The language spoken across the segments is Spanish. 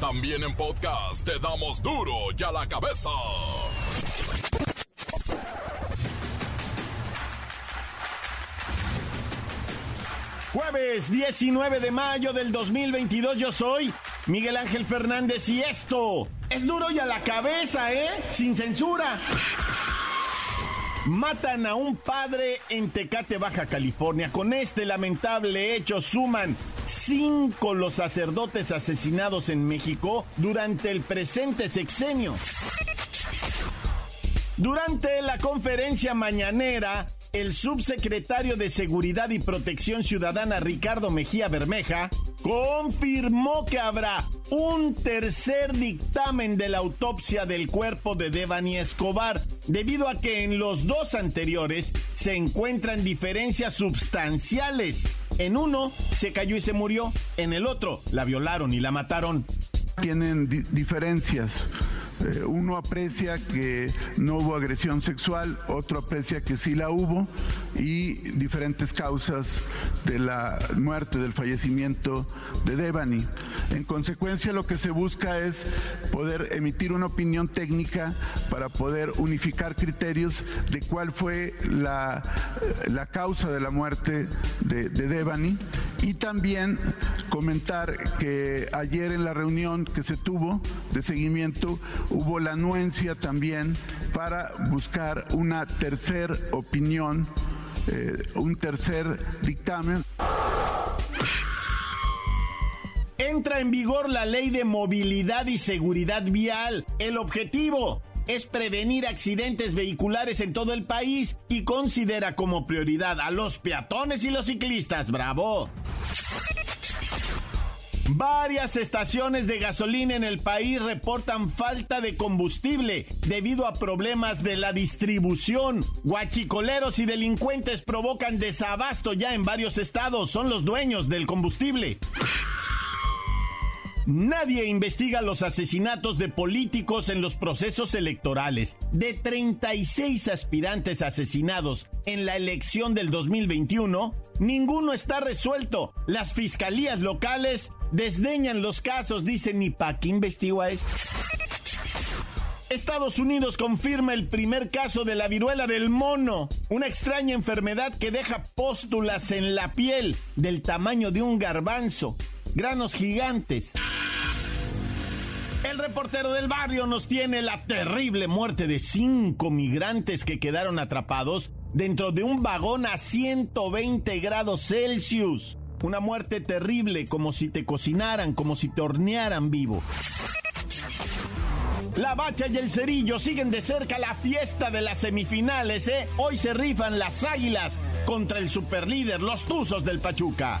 También en podcast te damos duro y a la cabeza. Jueves 19 de mayo del 2022 yo soy Miguel Ángel Fernández y esto es duro y a la cabeza, ¿eh? Sin censura. Matan a un padre en Tecate, Baja California. Con este lamentable hecho suman cinco los sacerdotes asesinados en México durante el presente sexenio. Durante la conferencia mañanera, el subsecretario de Seguridad y Protección Ciudadana Ricardo Mejía Bermeja confirmó que habrá un tercer dictamen de la autopsia del cuerpo de Devani Escobar, debido a que en los dos anteriores se encuentran diferencias substanciales. En uno se cayó y se murió, en el otro la violaron y la mataron. Tienen diferencias eh, uno aprecia que no hubo agresión sexual, otro aprecia que sí la hubo y diferentes causas de la muerte, del fallecimiento de Devani. En consecuencia, lo que se busca es poder emitir una opinión técnica para poder unificar criterios de cuál fue la, la causa de la muerte de, de Devani y también comentar que ayer en la reunión que se tuvo de seguimiento hubo la anuencia también para buscar una tercer opinión, eh, un tercer dictamen. Entra en vigor la ley de movilidad y seguridad vial. El objetivo es prevenir accidentes vehiculares en todo el país y considera como prioridad a los peatones y los ciclistas. ¡Bravo! Varias estaciones de gasolina en el país reportan falta de combustible debido a problemas de la distribución. Guachicoleros y delincuentes provocan desabasto ya en varios estados. Son los dueños del combustible. Nadie investiga los asesinatos de políticos en los procesos electorales. De 36 aspirantes asesinados en la elección del 2021, ninguno está resuelto. Las fiscalías locales desdeñan los casos, dicen, ¿y pa' qué investigo a este? Estados Unidos confirma el primer caso de la viruela del mono, una extraña enfermedad que deja póstulas en la piel del tamaño de un garbanzo granos gigantes. El reportero del barrio nos tiene la terrible muerte de cinco migrantes que quedaron atrapados dentro de un vagón a 120 grados Celsius. Una muerte terrible, como si te cocinaran, como si te hornearan vivo. La Bacha y el Cerillo siguen de cerca la fiesta de las semifinales, ¿eh? Hoy se rifan las águilas contra el superlíder, los Tuzos del Pachuca.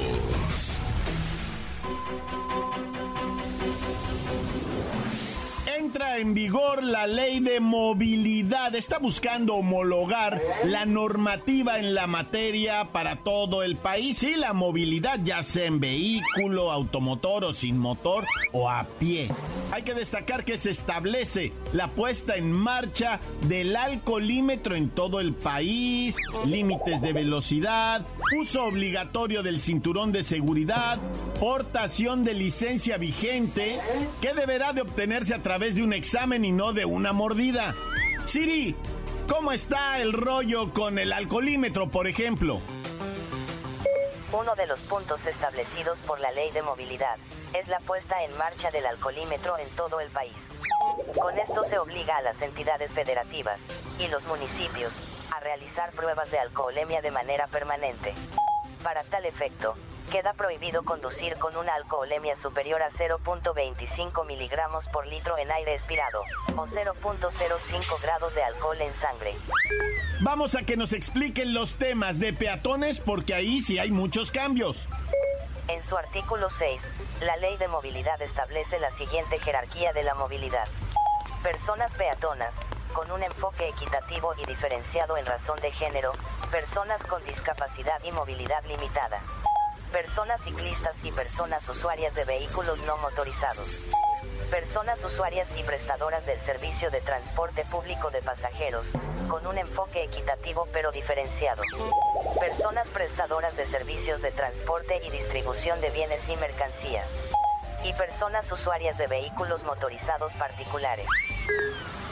Entra en vigor la ley de movilidad. Está buscando homologar la normativa en la materia para todo el país y la movilidad, ya sea en vehículo, automotor o sin motor o a pie. Hay que destacar que se establece la puesta en marcha del alcoholímetro en todo el país, límites de velocidad, uso obligatorio del cinturón de seguridad, portación de licencia vigente, que deberá de obtenerse a través de un examen y no de una mordida. Siri, ¿cómo está el rollo con el alcoholímetro, por ejemplo? Uno de los puntos establecidos por la ley de movilidad es la puesta en marcha del alcoholímetro en todo el país. Con esto se obliga a las entidades federativas y los municipios a realizar pruebas de alcoholemia de manera permanente. Para tal efecto, Queda prohibido conducir con una alcoholemia superior a 0.25 miligramos por litro en aire expirado, o 0.05 grados de alcohol en sangre. Vamos a que nos expliquen los temas de peatones porque ahí sí hay muchos cambios. En su artículo 6, la ley de movilidad establece la siguiente jerarquía de la movilidad. Personas peatonas, con un enfoque equitativo y diferenciado en razón de género, personas con discapacidad y movilidad limitada personas ciclistas y personas usuarias de vehículos no motorizados. Personas usuarias y prestadoras del servicio de transporte público de pasajeros, con un enfoque equitativo pero diferenciado. Personas prestadoras de servicios de transporte y distribución de bienes y mercancías. Y personas usuarias de vehículos motorizados particulares.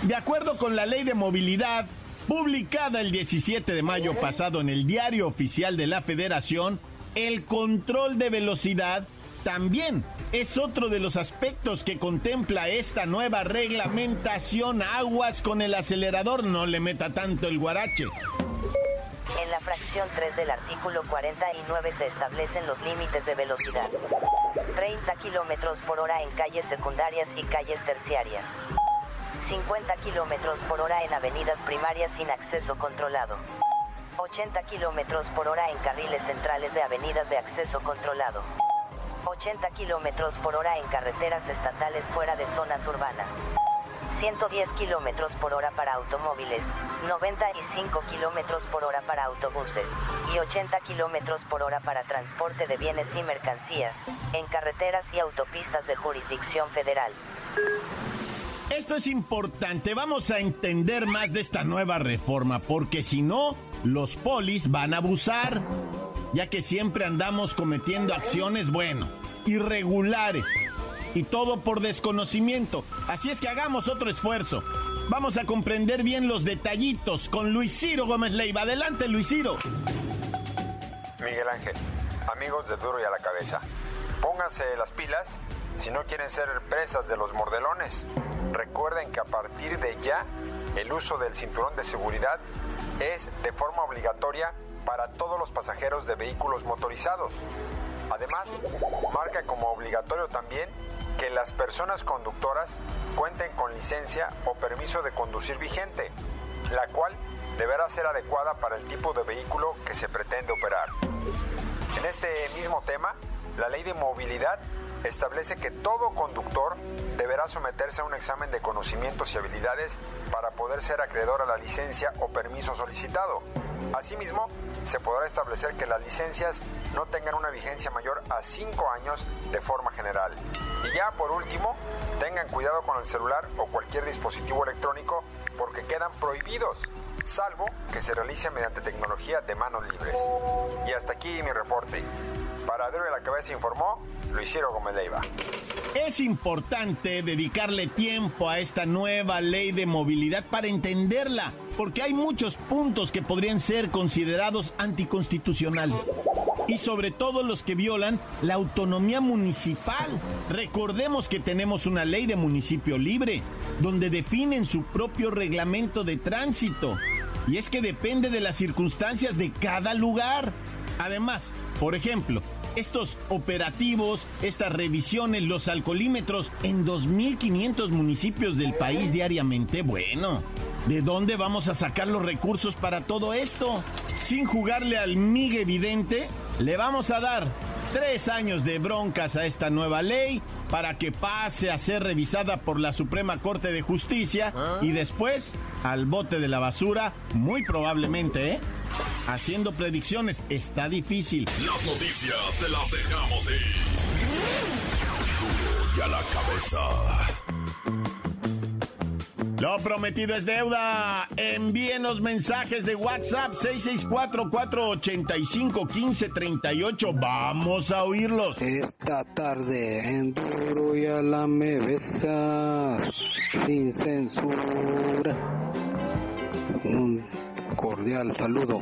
De acuerdo con la ley de movilidad, publicada el 17 de mayo pasado en el Diario Oficial de la Federación, el control de velocidad también es otro de los aspectos que contempla esta nueva reglamentación. Aguas con el acelerador, no le meta tanto el guarache. En la fracción 3 del artículo 49 se establecen los límites de velocidad. 30 kilómetros por hora en calles secundarias y calles terciarias. 50 kilómetros por hora en avenidas primarias sin acceso controlado. 80 km por hora en carriles centrales de avenidas de acceso controlado. 80 km por hora en carreteras estatales fuera de zonas urbanas. 110 km por hora para automóviles, 95 km por hora para autobuses y 80 km por hora para transporte de bienes y mercancías, en carreteras y autopistas de jurisdicción federal. Esto es importante, vamos a entender más de esta nueva reforma, porque si no, los polis van a abusar, ya que siempre andamos cometiendo acciones, bueno, irregulares. Y todo por desconocimiento. Así es que hagamos otro esfuerzo. Vamos a comprender bien los detallitos con Luis Ciro Gómez Leiva. Adelante, Luis Ciro. Miguel Ángel, amigos de Duro y a la Cabeza, pónganse las pilas si no quieren ser presas de los mordelones. Recuerden que a partir de ya, el uso del cinturón de seguridad es de forma obligatoria para todos los pasajeros de vehículos motorizados. Además, marca como obligatorio también que las personas conductoras cuenten con licencia o permiso de conducir vigente, la cual deberá ser adecuada para el tipo de vehículo que se pretende operar. En este mismo tema, la ley de movilidad establece que todo conductor deberá someterse a un examen de conocimientos y habilidades para poder ser acreedor a la licencia o permiso solicitado. Asimismo, se podrá establecer que las licencias no tengan una vigencia mayor a 5 años de forma general. Y ya por último, tengan cuidado con el celular o cualquier dispositivo electrónico porque quedan prohibidos, salvo que se realice mediante tecnología de manos libres. Y hasta aquí mi reporte. Para de la Cabeza informó Luis Ciro Gómez Leiva. Es importante dedicarle tiempo a esta nueva ley de movilidad para entenderla, porque hay muchos puntos que podrían ser considerados anticonstitucionales. Y sobre todo los que violan la autonomía municipal. Recordemos que tenemos una ley de municipio libre, donde definen su propio reglamento de tránsito. Y es que depende de las circunstancias de cada lugar. Además, por ejemplo, estos operativos, estas revisiones, los alcoholímetros en 2.500 municipios del país diariamente, bueno, ¿de dónde vamos a sacar los recursos para todo esto? Sin jugarle al migue evidente, le vamos a dar tres años de broncas a esta nueva ley para que pase a ser revisada por la Suprema Corte de Justicia y después al bote de la basura, muy probablemente, ¿eh? Haciendo predicciones está difícil. Las noticias te las dejamos ir. Y a la cabeza. Lo prometido es deuda. Envíenos mensajes de WhatsApp 664-485-1538. Vamos a oírlos. Esta tarde en Duro y a la Mebesa, sin censura. Un cordial saludo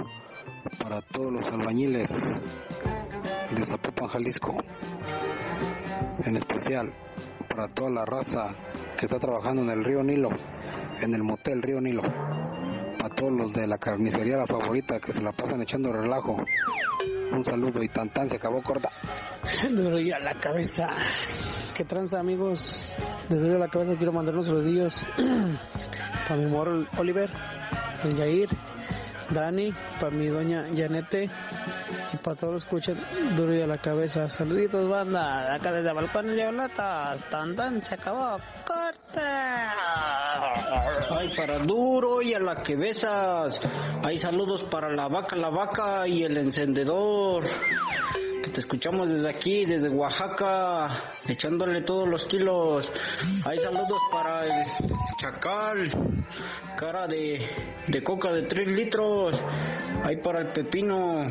para todos los albañiles de Zapopan, Jalisco. En especial para toda la raza que está trabajando en el río Nilo, en el motel Río Nilo. Para todos los de la carnicería La Favorita que se la pasan echando relajo. Un saludo y tan tan se acabó corta. Duro y a la cabeza. ¿Qué tranza amigos? De duro la cabeza quiero mandar unos saludillos para mi morro Oliver, el Yair, Dani, para mi doña Janete y para todos los que escuchan duro y a la cabeza. Saluditos banda, acá desde Balcón de Olatas. Tan tan se acabó. Corta. Ay, para duro y a la que besas. Hay saludos para la vaca, la vaca y el encendedor. Te escuchamos desde aquí, desde Oaxaca, echándole todos los kilos. Hay saludos para el chacal, cara de, de coca de 3 litros. Hay para el pepino,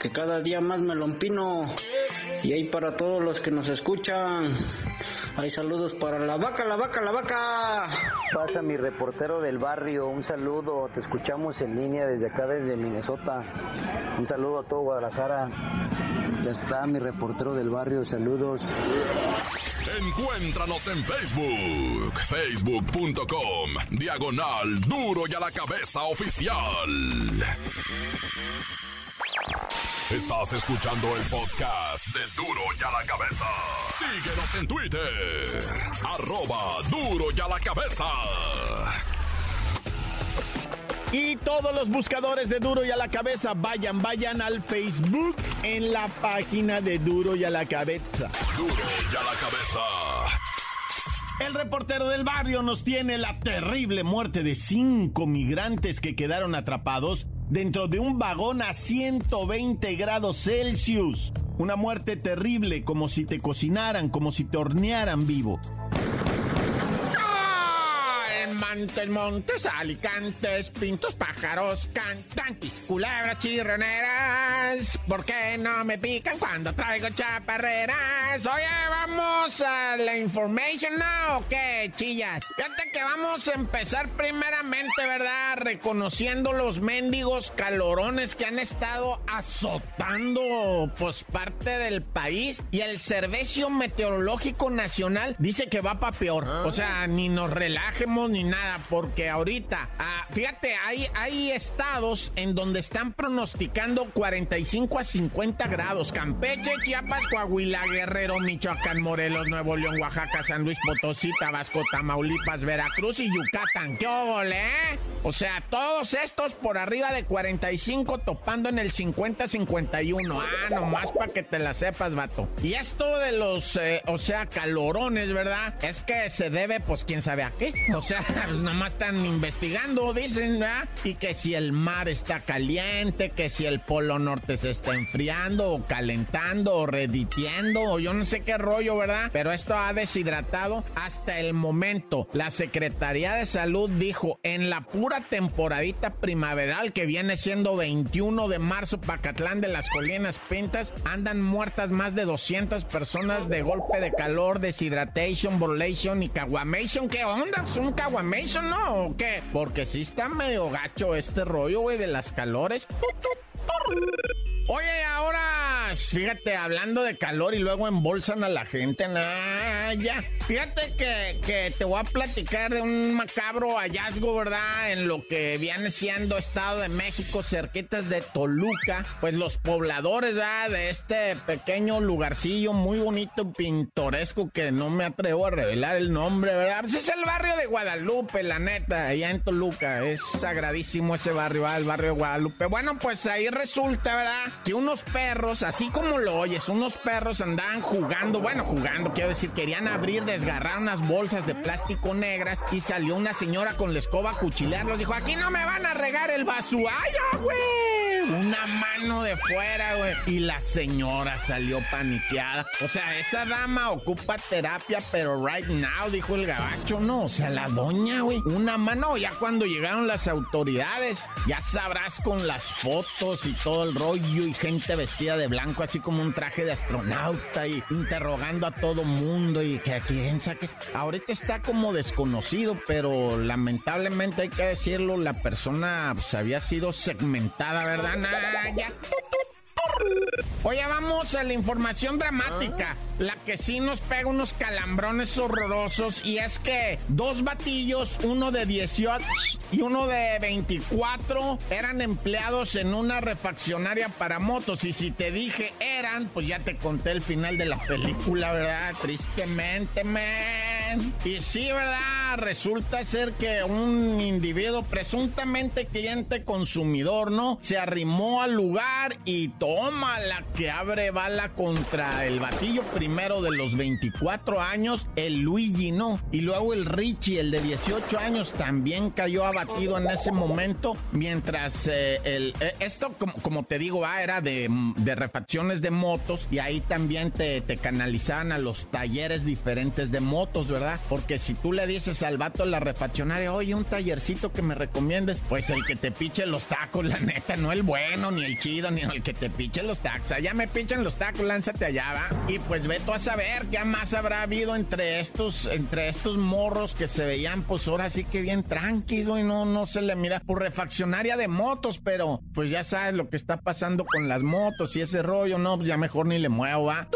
que cada día más me lo empino. Y hay para todos los que nos escuchan. Hay saludos para la vaca, la vaca, la vaca. Pasa mi reportero del barrio, un saludo, te escuchamos en línea desde acá, desde Minnesota. Un saludo a todo Guadalajara. Ya está mi reportero del barrio, saludos. Encuéntranos en Facebook, facebook.com, diagonal duro y a la cabeza oficial. Estás escuchando el podcast de Duro y a la cabeza. Síguenos en Twitter, arroba duro y a la cabeza. Y todos los buscadores de Duro y a la cabeza, vayan, vayan al Facebook en la página de Duro y a la cabeza. Duro y a la cabeza. El reportero del barrio nos tiene la terrible muerte de cinco migrantes que quedaron atrapados dentro de un vagón a 120 grados Celsius. Una muerte terrible, como si te cocinaran, como si te hornearan vivo. Montes, montes, alicantes, pintos, pájaros, cantantes, culebras chirroneras. ¿Por qué no me pican cuando traigo chaparreras? Oye, vamos a la information now, ¿o qué, chillas? Fíjate que vamos a empezar primeramente, ¿verdad? Reconociendo los mendigos calorones que han estado azotando, pues, parte del país. Y el Servicio Meteorológico Nacional dice que va para peor. O sea, ni nos relajemos ni nada, porque ahorita, ah, fíjate, hay, hay estados en donde están pronosticando 45 a 50 grados. Campeche, Chiapas, Coahuila, Guerrero, Michoacán, Morelos, Nuevo León, Oaxaca, San Luis Potosí, Tabasco, Tamaulipas, Veracruz y Yucatán. ¿Qué ole, eh? O sea, todos estos por arriba de 45 topando en el 50-51. Ah, nomás para que te la sepas, vato. Y esto de los, eh, o sea, calorones, ¿verdad? Es que se debe, pues, quién sabe a qué. O sea, pues nomás están investigando, dicen, ¿verdad? Y que si el mar está caliente, que si el polo norte se está enfriando o calentando o reditiendo o yo no sé qué rollo, ¿verdad? Pero esto ha deshidratado hasta el momento. La Secretaría de Salud dijo en la pura temporadita primaveral que viene siendo 21 de marzo, Pacatlán de las Colinas Pintas, andan muertas más de 200 personas de golpe de calor, deshidratation, borlation y caguamation. ¿Qué onda? ¿Es un caguamation, no? ¿O qué? Porque sí está medio gacho este rollo, güey, de las calores. Oye, ahora, fíjate, hablando de calor y luego embolsan a la gente, nah, ya. Fíjate que, que, te voy a platicar de un macabro hallazgo, ¿verdad? En lo que viene siendo Estado de México, cerquitas de Toluca. Pues los pobladores, ¿verdad? De este pequeño lugarcillo muy bonito, pintoresco, que no me atrevo a revelar el nombre, ¿verdad? Pues es el barrio de Guadalupe, la neta, allá en Toluca. Es sagradísimo ese barrio, ¿verdad? El barrio de Guadalupe. Bueno, pues ahí resulta, ¿verdad? Que unos perros, así como lo oyes, unos perros andaban jugando, bueno, jugando, quiero decir, querían abrir, desgarrar unas bolsas de plástico negras y salió una señora con la escoba a cuchilearlos. Dijo, aquí no me van a regar el basuaya, güey. Una mano de fuera, güey. Y la señora salió paniqueada. O sea, esa dama ocupa terapia, pero right now, dijo el gabacho, no. O sea, la doña, güey. Una mano, ya cuando llegaron las autoridades, ya sabrás con las fotos y todo el rollo y gente vestida de blanco, así como un traje de astronauta y interrogando a todo mundo y que aquí saque. Ahorita está como desconocido, pero lamentablemente hay que decirlo, la persona pues, había sido segmentada, ¿verdad? Oye, vamos a la información dramática. La que sí nos pega unos calambrones horrorosos. Y es que dos batillos, uno de 18 y uno de 24, eran empleados en una refaccionaria para motos. Y si te dije eran, pues ya te conté el final de la película, ¿verdad? Tristemente, man. Y sí, ¿verdad? Resulta ser que un individuo presuntamente cliente consumidor, ¿no? Se arrimó al lugar y toma la que abre bala contra el batillo primero de los 24 años, el Luigi, ¿no? Y luego el Richie, el de 18 años, también cayó abatido en ese momento, mientras eh, el, eh, esto, como, te digo, ah, era de, refacciones de motos y ahí también te, te canalizaban a los talleres diferentes de motos, ¿verdad? Porque si tú le dices al vato de la refaccionaria, oye, un tallercito que me recomiendes, pues el que te piche los tacos, la neta, no el bueno, ni el chido, ni el que te piche los tacos. Allá me pichan los tacos, lánzate allá, va. Y pues ve tú a saber qué más habrá habido entre estos, entre estos morros que se veían, pues ahora sí que bien tranquilos y no, no se le mira por refaccionaria de motos, pero pues ya sabes lo que está pasando con las motos y ese rollo, no, pues ya mejor ni le muevo, va.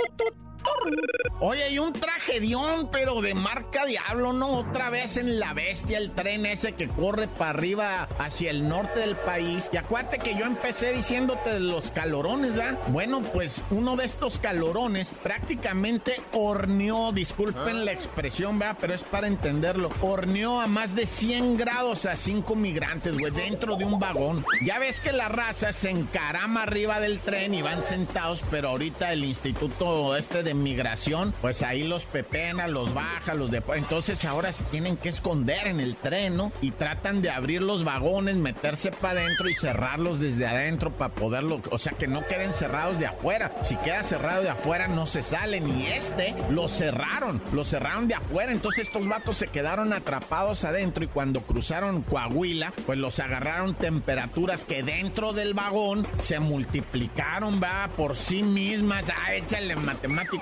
Oye, hay un tragedión, pero de marca Diablo, ¿no? Otra vez en la bestia, el tren ese que corre para arriba hacia el norte del país. Y acuérdate que yo empecé diciéndote de los calorones, ¿verdad? Bueno, pues uno de estos calorones prácticamente horneó, disculpen ah. la expresión, ¿verdad? Pero es para entenderlo. Horneó a más de 100 grados a cinco migrantes, güey, dentro de un vagón. Ya ves que la raza se encarama arriba del tren y van sentados, pero ahorita el instituto este de migración, pues ahí los pepena, los baja, los de... Entonces ahora se tienen que esconder en el tren. Y tratan de abrir los vagones, meterse para adentro y cerrarlos desde adentro para poderlo... O sea, que no queden cerrados de afuera. Si queda cerrado de afuera no se salen. Y este lo cerraron, lo cerraron de afuera. Entonces estos vatos se quedaron atrapados adentro y cuando cruzaron Coahuila, pues los agarraron temperaturas que dentro del vagón se multiplicaron, va, por sí mismas. Ah, échale matemáticas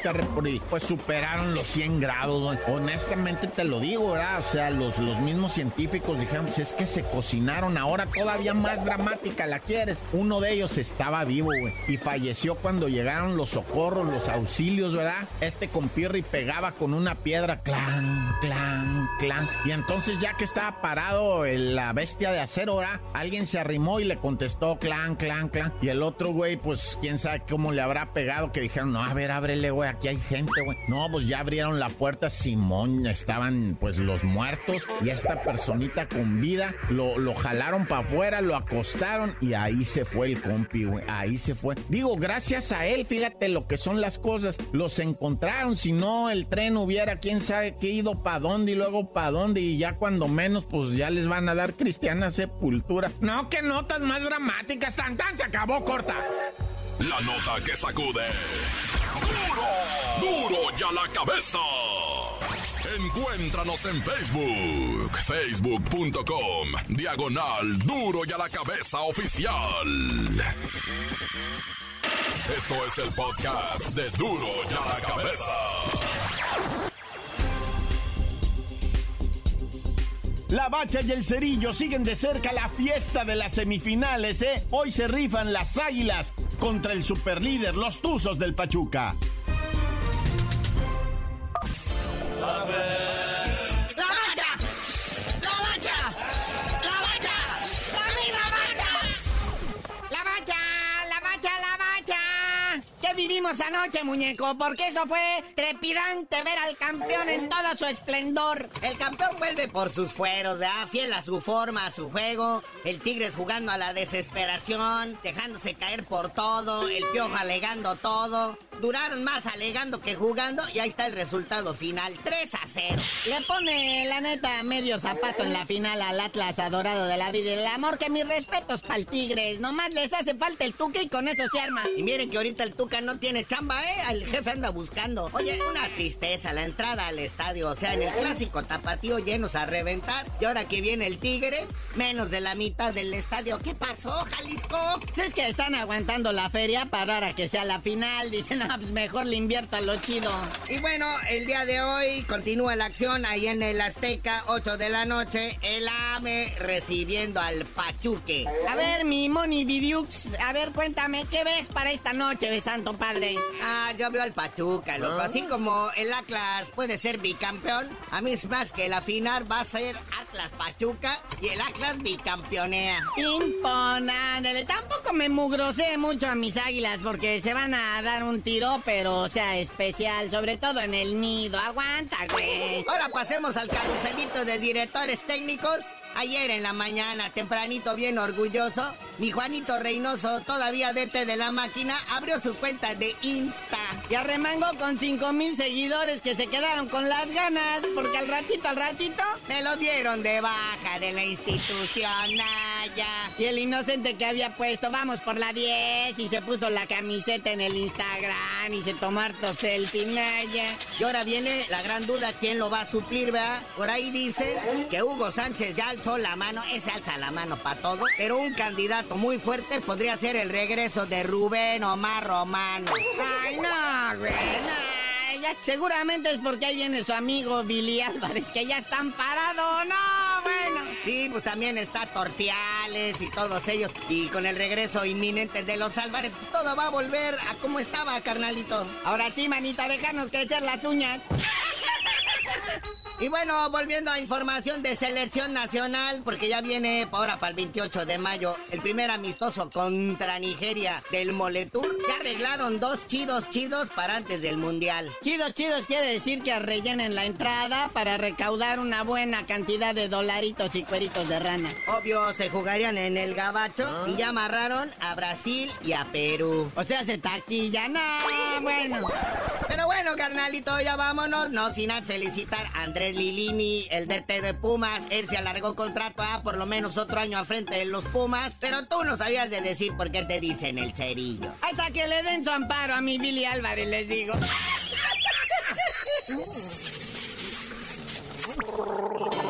pues superaron los 100 grados. Honestamente te lo digo, ¿verdad? O sea, los, los mismos científicos dijeron, pues es que se cocinaron. Ahora todavía más dramática la quieres. Uno de ellos estaba vivo, güey. Y falleció cuando llegaron los socorros, los auxilios, ¿verdad? Este compirri pegaba con una piedra, clan, clan, clan. Y entonces ya que estaba parado la bestia de acero, ¿verdad? Alguien se arrimó y le contestó, clan, clan, clan. Y el otro, güey, pues quién sabe cómo le habrá pegado, que dijeron, no, a ver, ábrele, güey aquí hay gente, güey. No, pues ya abrieron la puerta, Simón, estaban pues los muertos y esta personita con vida lo, lo jalaron para afuera, lo acostaron y ahí se fue el compi, güey. Ahí se fue. Digo, gracias a él, fíjate lo que son las cosas. Los encontraron, si no el tren hubiera quién sabe qué ido para dónde y luego para dónde y ya cuando menos pues ya les van a dar cristiana sepultura. No, que notas más dramáticas, tan tan se acabó corta. La nota que sacude. ¡Duro! ¡Duro ya la cabeza! Encuéntranos en Facebook, facebook.com, diagonal Duro y a la cabeza oficial. Esto es el podcast de Duro y a la cabeza. La Bacha y el Cerillo siguen de cerca la fiesta de las semifinales, ¿eh? Hoy se rifan las águilas contra el superlíder, los Tuzos del Pachuca. Vivimos anoche, muñeco, porque eso fue trepidante ver al campeón en todo su esplendor. El campeón vuelve por sus fueros, ¿verdad? Fiel a su forma, a su juego. El Tigres jugando a la desesperación, dejándose caer por todo. El Piojo alegando todo. Duraron más alegando que jugando y ahí está el resultado final, 3 a 0. Le pone, la neta, medio zapato en la final al Atlas adorado de la vida y el amor, que mis respetos para el Tigres. Nomás les hace falta el Tuca y con eso se arma. Y miren que ahorita el Tuca no tiene tiene chamba, ¿eh? El jefe anda buscando. Oye, una tristeza la entrada al estadio. O sea, en el clásico tapatío llenos a reventar. Y ahora que viene el Tigres, menos de la mitad del estadio. ¿Qué pasó, Jalisco? Si es que están aguantando la feria para ahora que sea la final. Dicen, no, pues mejor le invierto a lo chido. Y bueno, el día de hoy continúa la acción ahí en el Azteca, 8 de la noche. El AME recibiendo al Pachuque. A ver, mi Moni Vidiux, a ver, cuéntame, ¿qué ves para esta noche de Santo Padre? Ah, yo veo al Pachuca, loco. Así como el Atlas puede ser bicampeón, a mí es más que la final va a ser Atlas Pachuca y el Atlas bicampeonea. Pimpón, ándale. Tampoco me mugrosé mucho a mis águilas porque se van a dar un tiro, pero o sea especial, sobre todo en el nido. Aguanta, güey. Ahora pasemos al caruselito de directores técnicos. Ayer en la mañana, tempranito, bien orgulloso, mi Juanito Reynoso, todavía DT de la máquina, abrió su cuenta de Insta. Y arremangó con 5 mil seguidores que se quedaron con las ganas, porque al ratito, al ratito, me lo dieron de baja de la institución, Naya. Y el inocente que había puesto, vamos por la 10, y se puso la camiseta en el Instagram y se tomó harto selfie, Naya. Y ahora viene la gran duda, ¿quién lo va a suplir, verdad? Por ahí dicen que Hugo Sánchez ya alzó la mano, ese alza la mano para todo, pero un candidato muy fuerte podría ser el regreso de Rubén Omar Romano. Ay, no, güey, no, ya seguramente es porque ahí viene su amigo Billy Álvarez, que ya están parados, no, bueno. Sí, pues también está Tortiales y todos ellos, y con el regreso inminente de los Álvarez, pues todo va a volver a como estaba, carnalito. Ahora sí, manita, déjanos crecer las uñas. Y bueno, volviendo a información de selección nacional, porque ya viene ahora para el 28 de mayo el primer amistoso contra Nigeria del Moletour. Ya arreglaron dos chidos chidos para antes del Mundial. Chidos chidos quiere decir que rellenen la entrada para recaudar una buena cantidad de dolaritos y cueritos de rana. Obvio, se jugarían en el Gabacho y ya amarraron a Brasil y a Perú. O sea, se taquilla, no, bueno. Pero bueno, carnalito, ya vámonos, no sin felicitar a Andrés Lilini, el DT de Pumas. Él se alargó contrato a por lo menos otro año al frente de los Pumas. Pero tú no sabías de decir por qué te dicen el cerillo. Hasta que le den su amparo a mi Billy Álvarez, les digo.